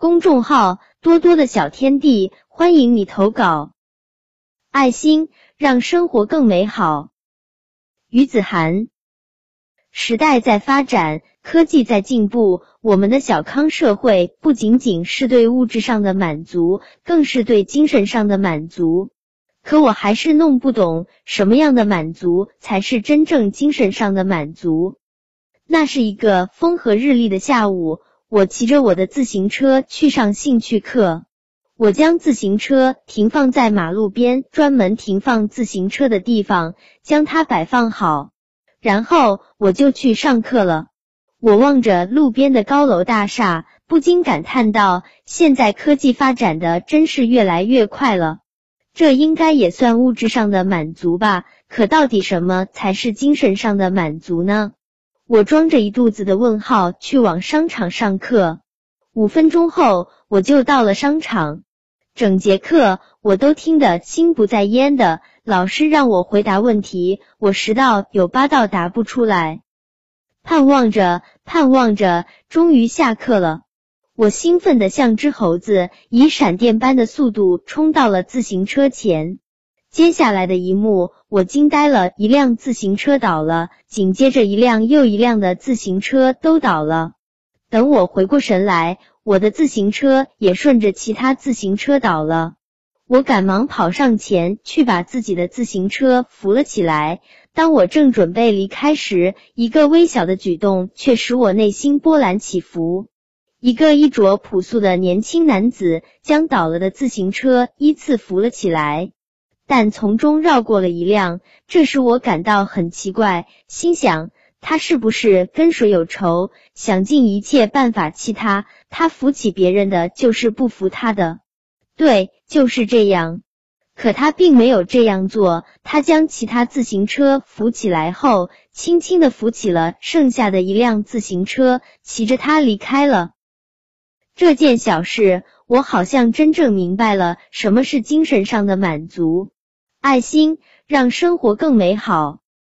公众号多多的小天地，欢迎你投稿。爱心让生活更美好。于子涵，时代在发展，科技在进步，我们的小康社会不仅仅是对物质上的满足，更是对精神上的满足。可我还是弄不懂，什么样的满足才是真正精神上的满足？那是一个风和日丽的下午。我骑着我的自行车去上兴趣课，我将自行车停放在马路边专门停放自行车的地方，将它摆放好，然后我就去上课了。我望着路边的高楼大厦，不禁感叹道：“现在科技发展的真是越来越快了，这应该也算物质上的满足吧？可到底什么才是精神上的满足呢？”我装着一肚子的问号去往商场上课，五分钟后我就到了商场。整节课我都听得心不在焉的，老师让我回答问题，我十道有八道答不出来。盼望着，盼望着，终于下课了。我兴奋的像只猴子，以闪电般的速度冲到了自行车前。接下来的一幕，我惊呆了。一辆自行车倒了，紧接着一辆又一辆的自行车都倒了。等我回过神来，我的自行车也顺着其他自行车倒了。我赶忙跑上前去把自己的自行车扶了起来。当我正准备离开时，一个微小的举动却使我内心波澜起伏。一个衣着朴素的年轻男子将倒了的自行车依次扶了起来。但从中绕过了一辆，这使我感到很奇怪，心想他是不是跟谁有仇，想尽一切办法气他。他扶起别人的就是不扶他的，对，就是这样。可他并没有这样做，他将其他自行车扶起来后，轻轻的扶起了剩下的一辆自行车，骑着它离开了。这件小事，我好像真正明白了什么是精神上的满足。爱心让生活更美好。